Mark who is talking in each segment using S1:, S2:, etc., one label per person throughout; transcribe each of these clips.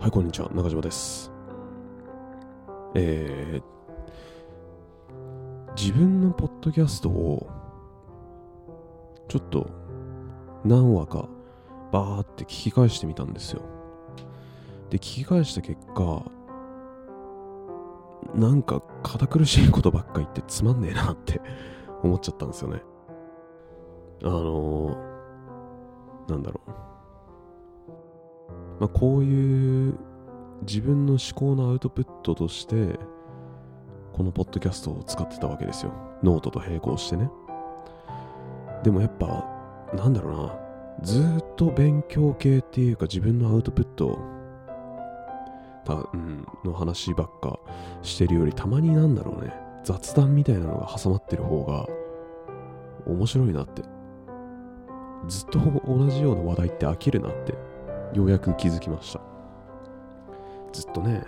S1: はい、こんにちは。中島です。えー、自分のポッドキャストを、ちょっと何話かバーって聞き返してみたんですよ。で、聞き返した結果、なんか堅苦しいことばっか言ってつまんねえなって思っちゃったんですよね。あのー、なんだろう。まあ、こういう自分の思考のアウトプットとしてこのポッドキャストを使ってたわけですよ。ノートと並行してね。でもやっぱなんだろうな。ずっと勉強系っていうか自分のアウトプットた、うん、の話ばっかしてるよりたまになんだろうね。雑談みたいなのが挟まってる方が面白いなって。ずっと同じような話題って飽きるなって。ようやく気づきました。ずっとね、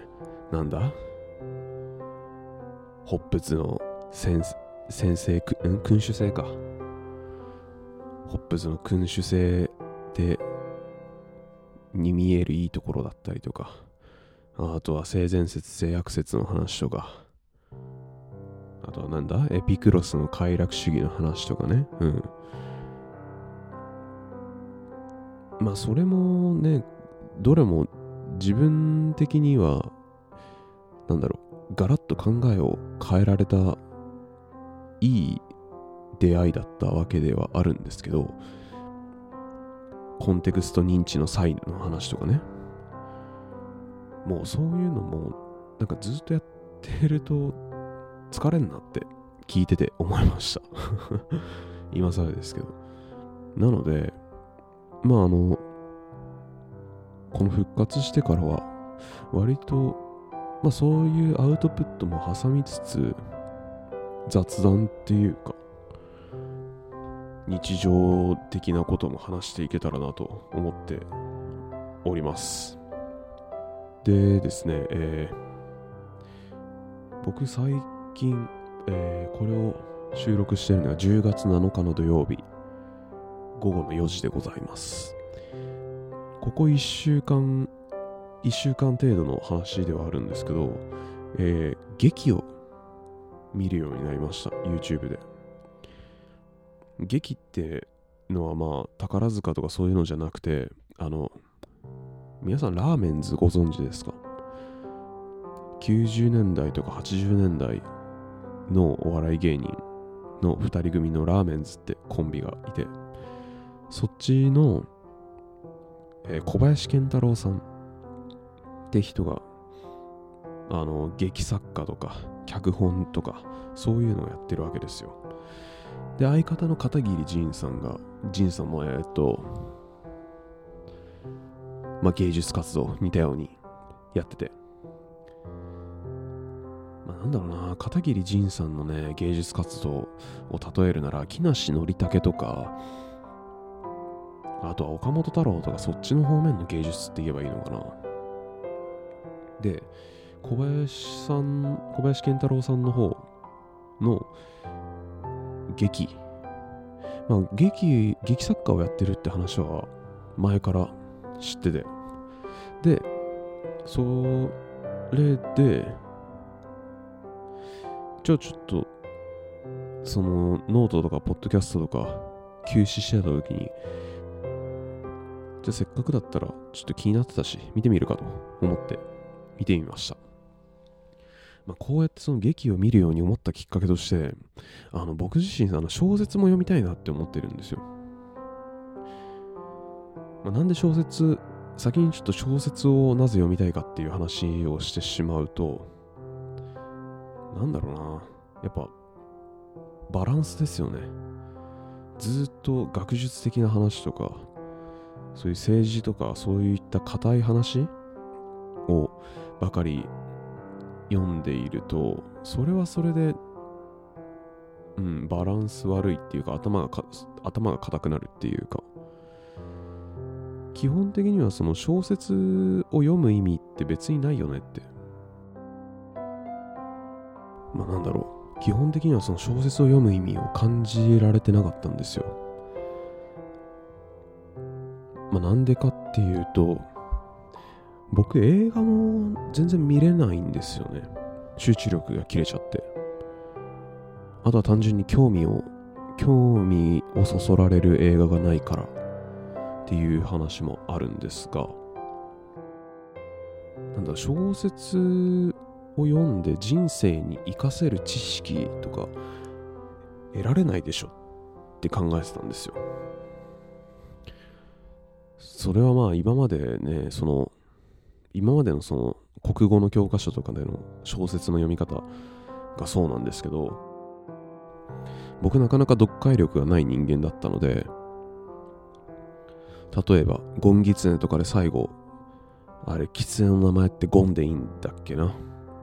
S1: なんだ？ホップズの先先生、くん？君主制か。ホップズの君主制でに見えるいいところだったりとか、あとは性善説、性悪説の話とか、あとはなんだ？エピクロスの快楽主義の話とかね。うん。まあそれもねどれも自分的にはなんだろうガラッと考えを変えられたいい出会いだったわけではあるんですけどコンテクスト認知の際の話とかね。もうそういうのもなんかずっとやってると疲れんなって聞いてて思いました。今更ですけど。なのでまああの、この復活してからは、割と、まあそういうアウトプットも挟みつつ、雑談っていうか、日常的なことも話していけたらなと思っております。でですね、えー僕最近、えーこれを収録してるのは10月7日の土曜日、午後の4時でございます。ここ1週間、1週間程度の話ではあるんですけど、えー劇を見るようになりました、YouTube で。劇ってのはまあ宝塚とかそういうのじゃなくて、あの、皆さんラーメンズご存知ですか ?90 年代とか80年代のお笑い芸人の2人組のラーメンズってコンビがいて、そっちの、えー小林健太郎さんって人が、あの、劇作家とか、脚本とか、そういうのをやってるわけですよ。で、相方の片桐仁さんが、仁さんも、えーっと、まあ、芸術活動、似たようにやってて。まあ、なんだろうな、片桐仁さんのね、芸術活動を例えるなら、木梨憲武とか、あとは岡本太郎とかそっちの方面の芸術って言えばいいのかな。で、小林さん、小林健太郎さんの方の劇。まあ、劇、劇作家をやってるって話は前から知ってて。で、それで、じゃあちょっと、そのノートとかポッドキャストとか休止してた時に、じゃあせっかくだったらちょっと気になってたし見てみるかと思って見てみました、まあ、こうやってその劇を見るように思ったきっかけとしてあの僕自身あの小説も読みたいなって思ってるんですよ、まあ、なんで小説先にちょっと小説をなぜ読みたいかっていう話をしてしまうとなんだろうな。やっぱバランスですよね。ずっと学術的な話とかそういう政治とかそういった硬い話をばかり読んでいるとそれはそれで、うん、バランス悪いっていうか頭がか頭が硬くなるっていうか。基本的にはその小説を読む意味って別にないよねって。まあなんだろう。基本的にはその小説を読む意味を感じられてなかったんですよ。まあ、なんでかっていうと、僕映画も全然見れないんですよね。集中力が切れちゃって。あとは単純に興味を、興味をそそられる映画がないからっていう話もあるんですが、なんだ、小説を読んで人生に活かせる知識とか得られないでしょって考えてたんですよ。それはまあ今までね、その、今までのその国語の教科書とかでの小説の読み方がそうなんですけど、僕なかなか読解力がない人間だったので、例えば、ゴンギツネとかで最後、あれ、キツネの名前ってゴンでいいんだっけな？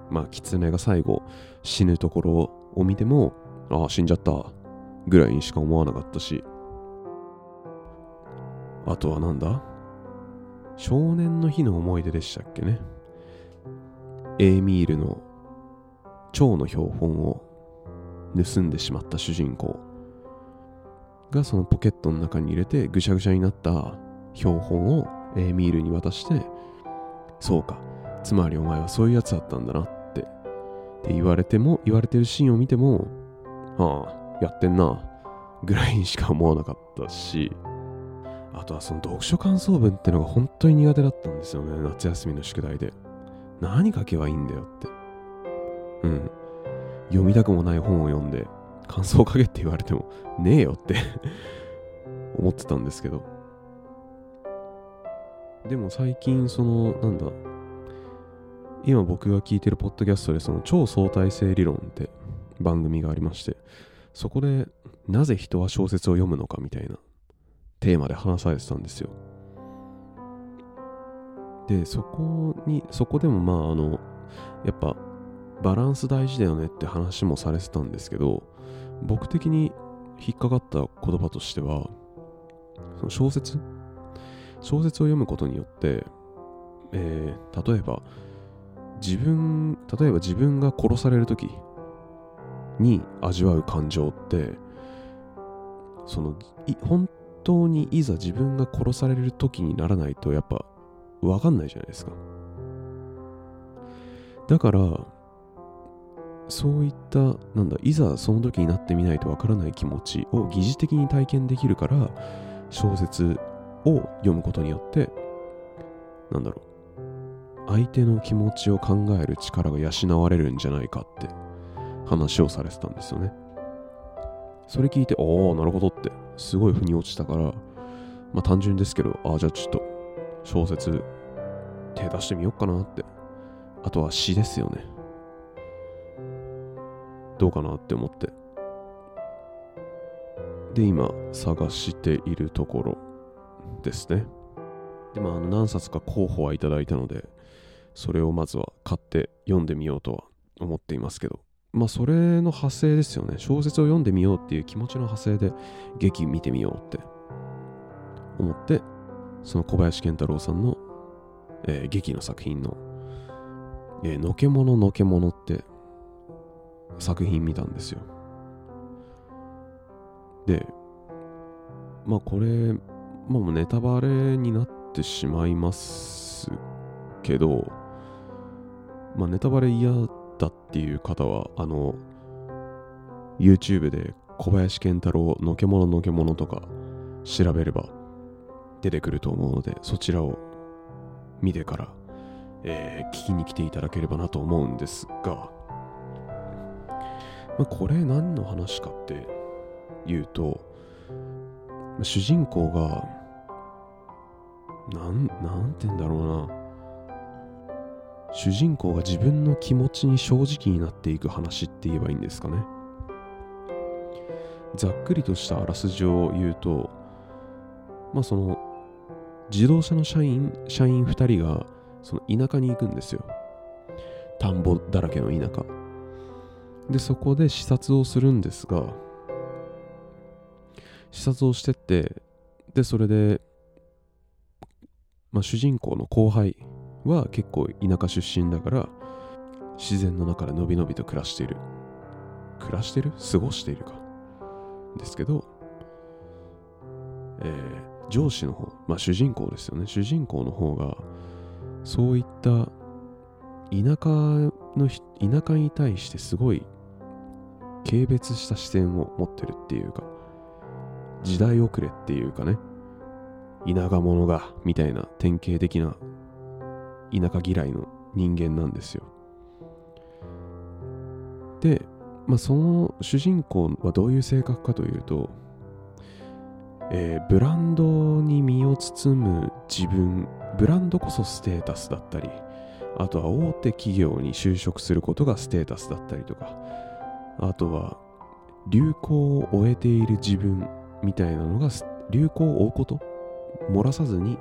S1: まあ、キツネが最後死ぬところを見ても、ああ、死んじゃったぐらいにしか思わなかったし、あとはなんだ？少年の日の思い出でしたっけね。エーミールの蝶の標本を盗んでしまった主人公がそのポケットの中に入れてぐしゃぐしゃになった標本をエーミールに渡してそうかつまりお前はそういうやつだったんだなってって言われても言われてるシーンを見てもああやってんなぐらいにしか思わなかったしあとはその読書感想文ってのが本当に苦手だったんですよね。夏休みの宿題で。何書けばいいんだよって。うん。読みたくもない本を読んで感想を書けって言われてもねえよって。思ってたんですけど。でも最近そのなんだ今僕が聞いてるポッドキャストでその超相対性理論って番組がありましてそこでなぜ人は小説を読むのかみたいなテーマで話されてたんですよ。でそこにそこでもまああのやっぱバランス大事だよねって話もされてたんですけど僕的に引っかかった言葉としてはその小説？小説を読むことによって、えー、例えば自分例えば自分が殺される時に味わう感情ってその本当にいざ自分が殺される時にならないとやっぱ分かんないじゃないですか。だからそういったなんだいざその時になってみないとわからない気持ちを疑似的に体験できるから小説を読むことによってなんだろう相手の気持ちを考える力が養われるんじゃないかって話をされてたんですよね。それ聞いてああなるほどってすごい腑に落ちたからまあ単純ですけどああじゃあちょっと小説手出してみようかなってあとは詩ですよねどうかなって思って。で、今、探しているところですね。で、まあ、何冊か候補はいただいたので、それをまずは買って読んでみようとは思っていますけど、まあ、それの派生ですよね。小説を読んでみようっていう気持ちの派生で、劇見てみようって思って、その小林健太郎さんの、えー、劇の作品の、えー、のけもののけものって作品見たんですよ。で、まあこれ、まあもうネタバレになってしまいますけど、まあネタバレ嫌だっていう方は、あの、YouTube で小林健太郎のけもののけものとか調べれば出てくると思うので、そちらを見てから、えー、聞きに来ていただければなと思うんですが、まあ、これ何の話かっていうと、主人公が、なん、なんて言うんだろうな。主人公が自分の気持ちに正直になっていく話って言えばいいんですかね。ざっくりとしたあらすじを言うと、まあその、自動車の社員、社員2人が、その田舎に行くんですよ。田んぼだらけの田舎。で、そこで視察をするんですが、視察をしてって、で、それで、まあ、主人公の後輩は結構田舎出身だから、自然の中でのびのびと暮らしている。暮らしてる？過ごしているか。ですけど、えー、上司の方、まあ主人公ですよね。主人公の方が、そういった田舎の田舎に対してすごい軽蔑した視線を持ってるっていうか時代遅れっていうかね田舎者がみたいな典型的な田舎嫌いの人間なんですよ。で、まあ、その主人公はどういう性格かというと、えーブランドに身を包む自分ブランドこそステータスだったりあとは大手企業に就職することがステータスだったりとかあとは流行を終えている自分みたいなのが流行を追うこと漏らさずに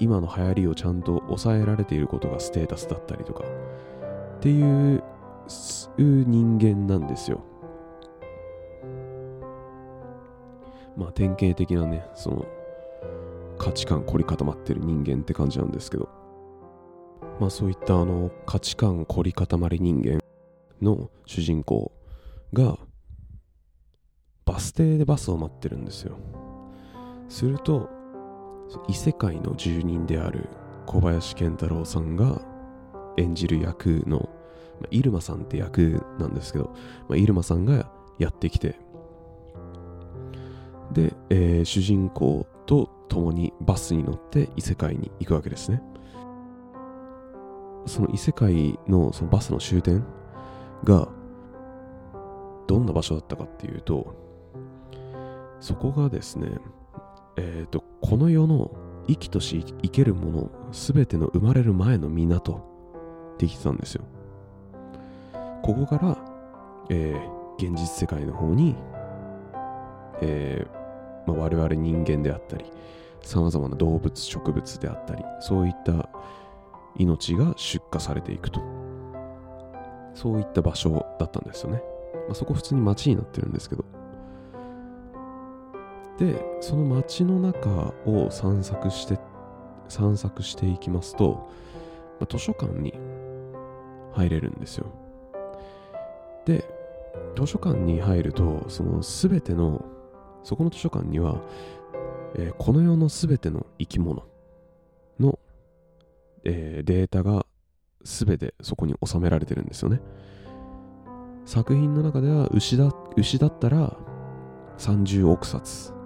S1: 今の流行りをちゃんと抑えられていることがステータスだったりとかっていう人間なんですよ。まあ典型的なねその価値観凝り固まってる人間って感じなんですけど。まあそういったあの価値観凝り固まり人間の主人公がバス停でバスを待ってるんですよ。すると異世界の住人である小林健太郎さんが演じる役の、まあ、入間さんって役なんですけど、まあ、入間さんがやってきてで、えー主人公と共にバスに乗って異世界に行くわけですね。その異世界のそのバスの終点がどんな場所だったかっていうとそこがですねえっ、とこの世の生きとし生けるもの全ての生まれる前の港って言ってたんですよ。ここから、えー現実世界の方に、えーまあ、我々人間であったりさまざまな動物植物であったりそういった命が出荷されていくと。そういった場所だったんですよね、まあ、そこ普通に街になってるんですけど。でその街の中を散策して散策していきますと、まあ図書館に入れるんですよ。で図書館に入るとその全てのそこの図書館には、えーこの世の全ての生き物の、えーデータが全てそこに収められてるんですよね。作品の中では牛だ牛だったら30億冊。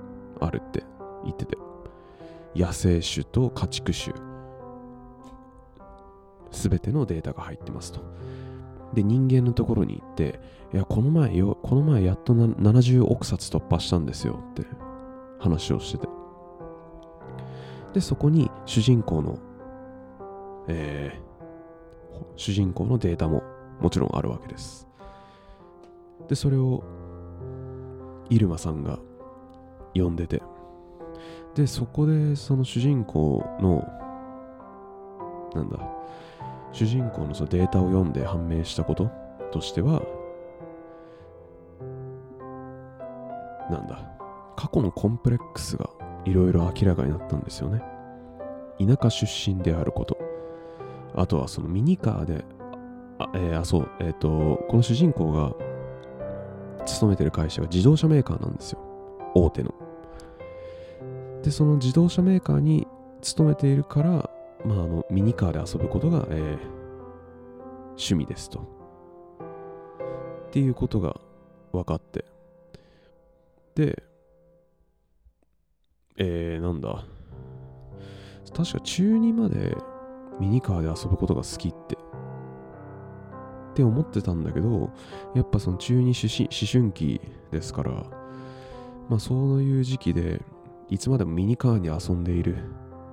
S1: あるって言ってて。野生種と家畜種。全てのデータが入ってますと。で人間のところに行っていやこの前よこの前やっと70億冊突破したんですよって話をしてて。でそこに主人公のえー主人公のデータももちろんあるわけです。でそれを入間さんが読んでて。でそこでその主人公のなんだ主人公のそのデータを読んで判明したこととしてはなんだ過去のコンプレックスがいろいろ明らかになったんですよね。田舎出身であること。あとはそのミニカーであ、えーあそうえっ、とこの主人公が勤めてる会社が自動車メーカーなんですよ。大手の。でその自動車メーカーに勤めているから、まあ、あのミニカーで遊ぶことが、えー趣味ですと。っていうことが分かって。でえー、なんだ。確か中2までミニカーで遊ぶことが好きって。って思ってたんだけどやっぱその中二思春思春期ですからまあそういう時期でいつまでもミニカーに遊んでいる。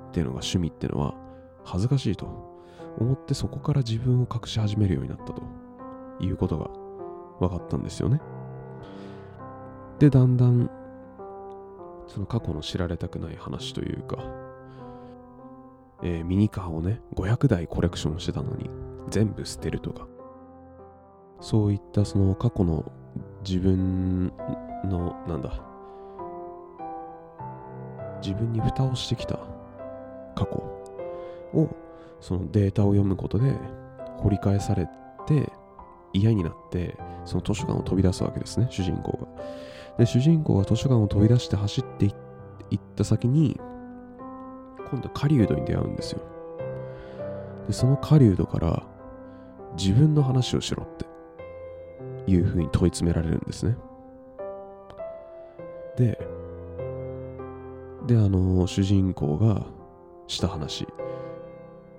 S1: っていうのが趣味ってのは恥ずかしいと。思ってそこから自分を隠し始めるようになったと。いうことが分かったんですよね。でだんだんその過去の知られたくない話というか、えーミニカーをね500台コレクションしてたのに全部捨てるとか。そういったその過去の自分のなんだ自分に蓋をしてきた。過去。をそのデータを読むことで掘り返されて嫌になってその図書館を飛び出すわけですね。主人公が。で主人公が図書館を飛び出して走っていった先に今度は狩人に出会うんですよ。でその狩人から自分の話をしろっていうふうに問い詰められるんですね。でであの主人公がした話、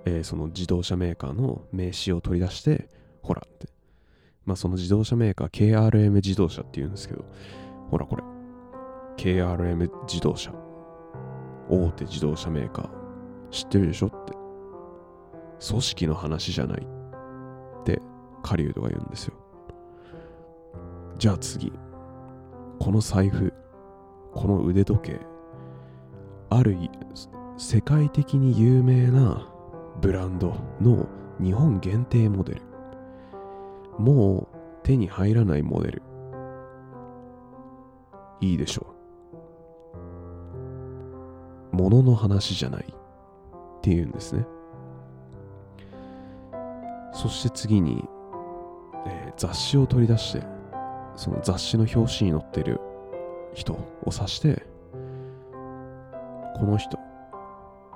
S1: えーその自動車メーカーの名刺を取り出してほらって。まあその自動車メーカー KRM 自動車っていうんですけどほらこれ。KRM 自動車。大手自動車メーカー。知ってるでしょって。組織の話じゃないって狩人が言うんですよ。じゃあ次。この財布この腕時計ある世界的に有名なブランドの日本限定モデル。もう手に入らないモデル。いいでしょう。物の話じゃないっていうんですね。そして次に、えー雑誌を取り出してその雑誌の表紙に載ってる人を指してこの人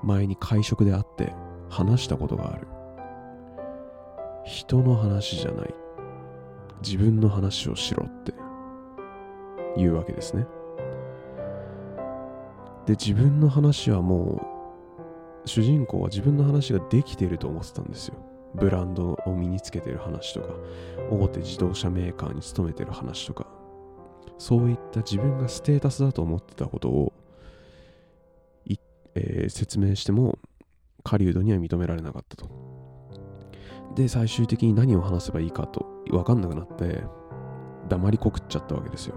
S1: 前に会食で会って話したことがある。人の話じゃない。自分の話をしろって言うわけですね。で自分の話はもう主人公は自分の話ができていると思ってたんですよ。ブランドを身につけてる話とか大手自動車メーカーに勤めてる話とか。そういった自分がステータスだと思ってたことを、えー説明しても狩人には認められなかったと。で最終的に何を話せばいいかと分かんなくなって黙りこくっちゃったわけですよ。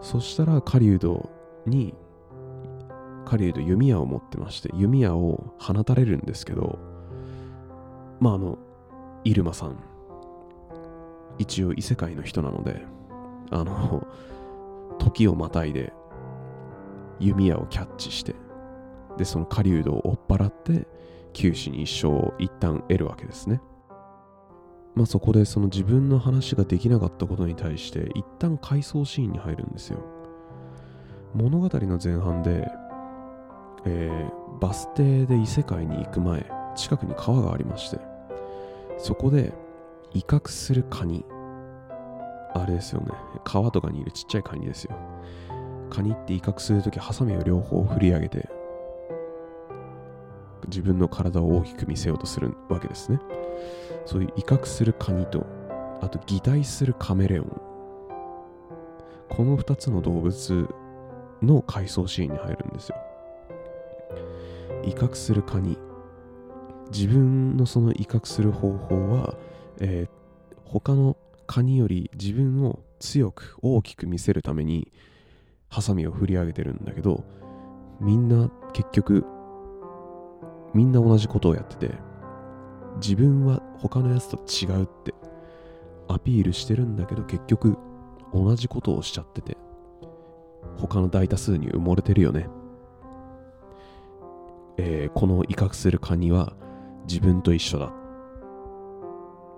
S1: そしたら狩人に狩人弓矢を持ってまして弓矢を放たれるんですけどまああの入間さん。一応異世界の人なのであの時をまたいで弓矢をキャッチしてでその狩人を追っ払って九死に一生を一旦得るわけですね。まあそこでその自分の話ができなかったことに対して一旦回想シーンに入るんですよ。物語の前半で、えーバス停で異世界に行く前近くに川がありましてそこで威嚇するカニ。あれですよね。川とかにいるちっちゃいカニですよ。カニって威嚇するときハサミを両方振り上げて自分の体を大きく見せようとするわけですね。そういう威嚇するカニとあと擬態するカメレオン。この2つの動物の回想シーンに入るんですよ。威嚇するカニ。自分のその威嚇する方法は、えー他のカニより自分を強く大きく見せるためにハサミを振り上げてるんだけどみんな結局みんな同じことをやってて自分は他のやつと違うってアピールしてるんだけど結局同じことをしちゃってて他の大多数に埋もれてるよね、えーこの威嚇するカニは自分と一緒だ。っ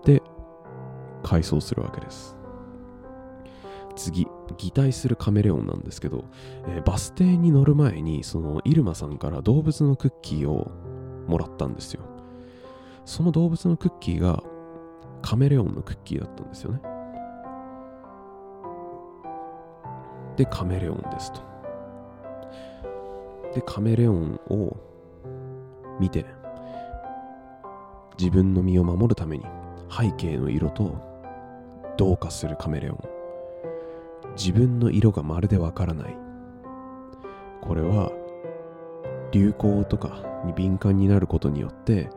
S1: て回想するわけです。次擬態するカメレオンなんですけど、えーバス停に乗る前にそのイルマさんから動物のクッキーをもらったんですよ。その動物のクッキーがカメレオンのクッキーだったんですよね。でカメレオンですと。でカメレオンを見て自分の身を守るために背景の色と同化するカメレオン。自分の色がまるでわからない。これは流行とかに敏感になることによって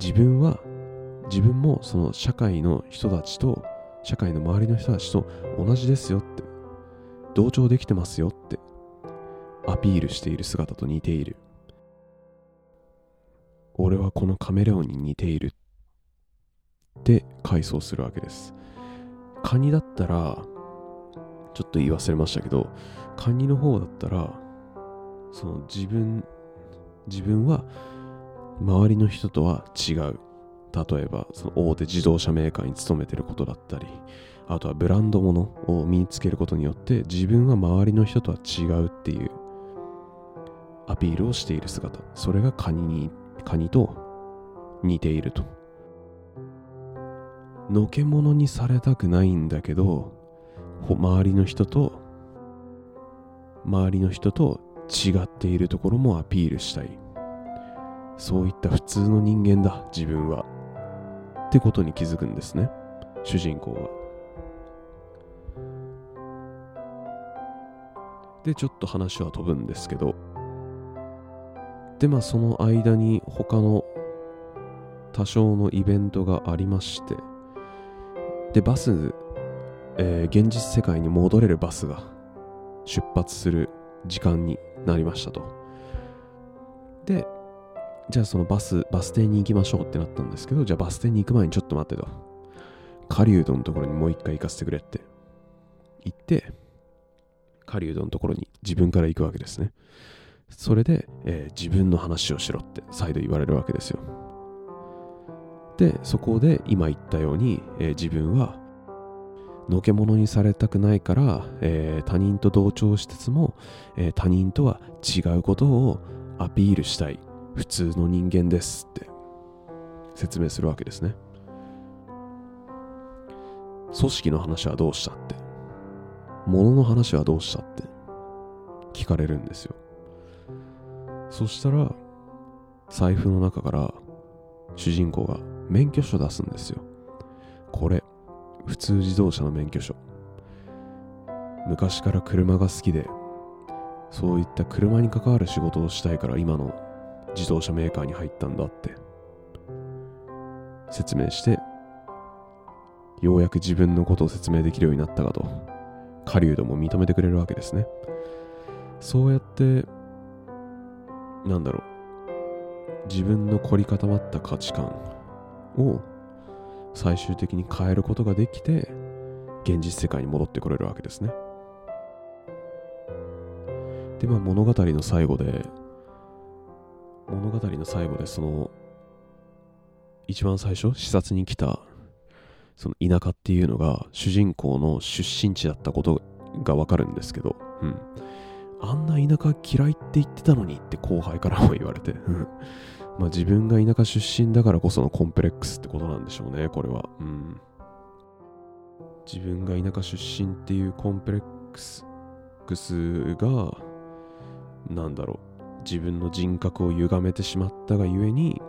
S1: 自分は自分もその社会の人たちと社会の周りの人たちと同じですよって同調できてますよってアピールしている姿と似ている。俺はこのカメレオンに似ているって回想するわけです。カニだったらちょっと言い忘れましたけどカニの方だったらその自分自分は周りの人とは違う。例えばその大手自動車メーカーに勤めてることだったりあとはブランド物を身につけることによって自分は周りの人とは違うっていう。アピールをしている姿。それがカニにカニと似ていると。のけものにされたくないんだけど、周りの人と、周りの人と違っているところもアピールしたい。そういった普通の人間だ、自分は。ってことに気づくんですね、主人公は。で、ちょっと話は飛ぶんですけど、で、まあその間に他の多少のイベントがありまして、で、バス、えー、現実世界に戻れるバスが出発する時間になりましたと。で、じゃあそのバス、バス停に行きましょうってなったんですけど、じゃあバス停に行く前にちょっと待ってと。狩人のところにもう一回行かせてくれって言って、狩人のところに自分から行くわけですね。それで、えー、自分の話をしろって再度言われるわけですよ。で、そこで今言ったように、えー、自分はのけものにされたくないから、えー、他人と同調しつつも、えー、他人とは違うことをアピールしたい。普通の人間ですって。説明するわけですね。組織の話はどうしたって。物の話はどうしたって。聞かれるんですよ。そしたら財布の中から主人公が免許証出すんですよ。これ普通自動車の免許証。昔から車が好きでそういった車に関わる仕事をしたいから今の自動車メーカーに入ったんだって。説明してようやく自分のことを説明できるようになったかと狩人も認めてくれるわけですね。そうやってなんだろう自分の凝り固まった価値観を最終的に変えることができて現実世界に戻ってこれるわけですねでまあ物語の最後で物語の最後でその一番最初視察に来たその田舎っていうのが主人公の出身地だったことがわかるんですけど、うん。あんな田舎嫌いって言ってたのにって後輩からも言われて、まあ自分が田舎出身だからこそのコンプレックスってことなんでしょうね、これは。うん。自分が田舎出身っていうコンプレックスが、なんだろう、自分の人格を歪めてしまったがゆえに、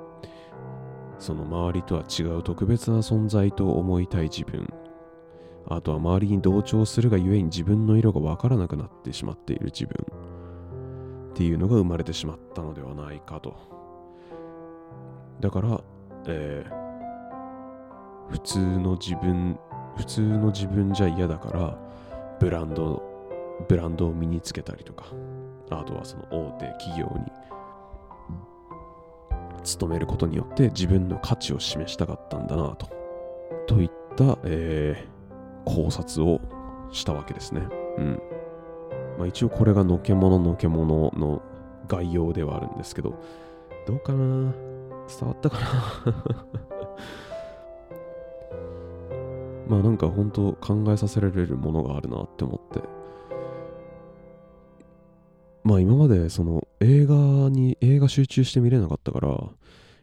S1: その周りとは違う特別な存在と思いたい自分あとは周りに同調するがゆえに自分の色がわからなくなってしまっている自分っていうのが生まれてしまったのではないかとだから、えー、普通の自分普通の自分じゃ嫌だからブランドブランドを身につけたりとかあとはその大手企業に勤めることによって自分の価値を示したかったんだなと。といった、えー、考察をしたわけですね。うん。まあ、一応これがのけもののけものの概要ではあるんですけど、どうかな伝わったかな。まあなんか本当考えさせられるものがあるなって思って。まあ今までその映画に映画集中して見れなかったから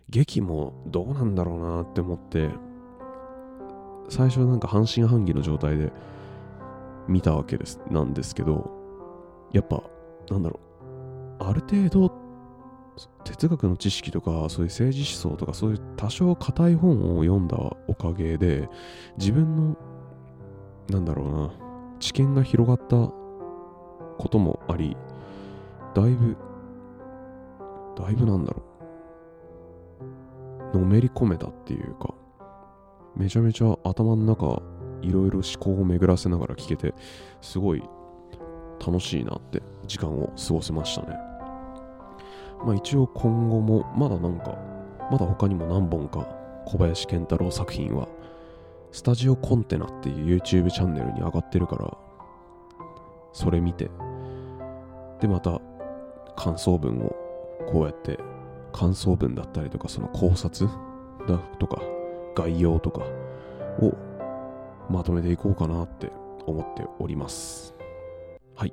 S1: 劇もどうなんだろうなって思って最初なんか半信半疑の状態で見たわけですなんですけどやっぱなんだろう。ある程度哲学の知識とかそういう政治思想とかそういう多少硬い本を読んだおかげで自分のなんだろうな知見が広がったこともありだいぶ、だいぶなんだろう。のめり込めたっていうか、めちゃめちゃ頭の中、いろいろ思考を巡らせながら聞けて、すごい楽しいなって時間を過ごせましたね。まあ一応今後も、まだなんか、まだ他にも何本か小林健太郎作品は、スタジオコンテナっていう YouTube チャンネルに上がってるから、それ見て、でまた感想文をこうやって感想文だったりとかその考察だとか概要とかをまとめていこうかなって思っております。はい。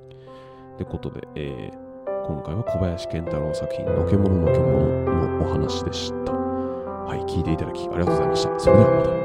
S1: ってことで、えー、今回は小林健太郎作品のけもののけもののお話でした。はい、聞いていただきありがとうございました。それではまた。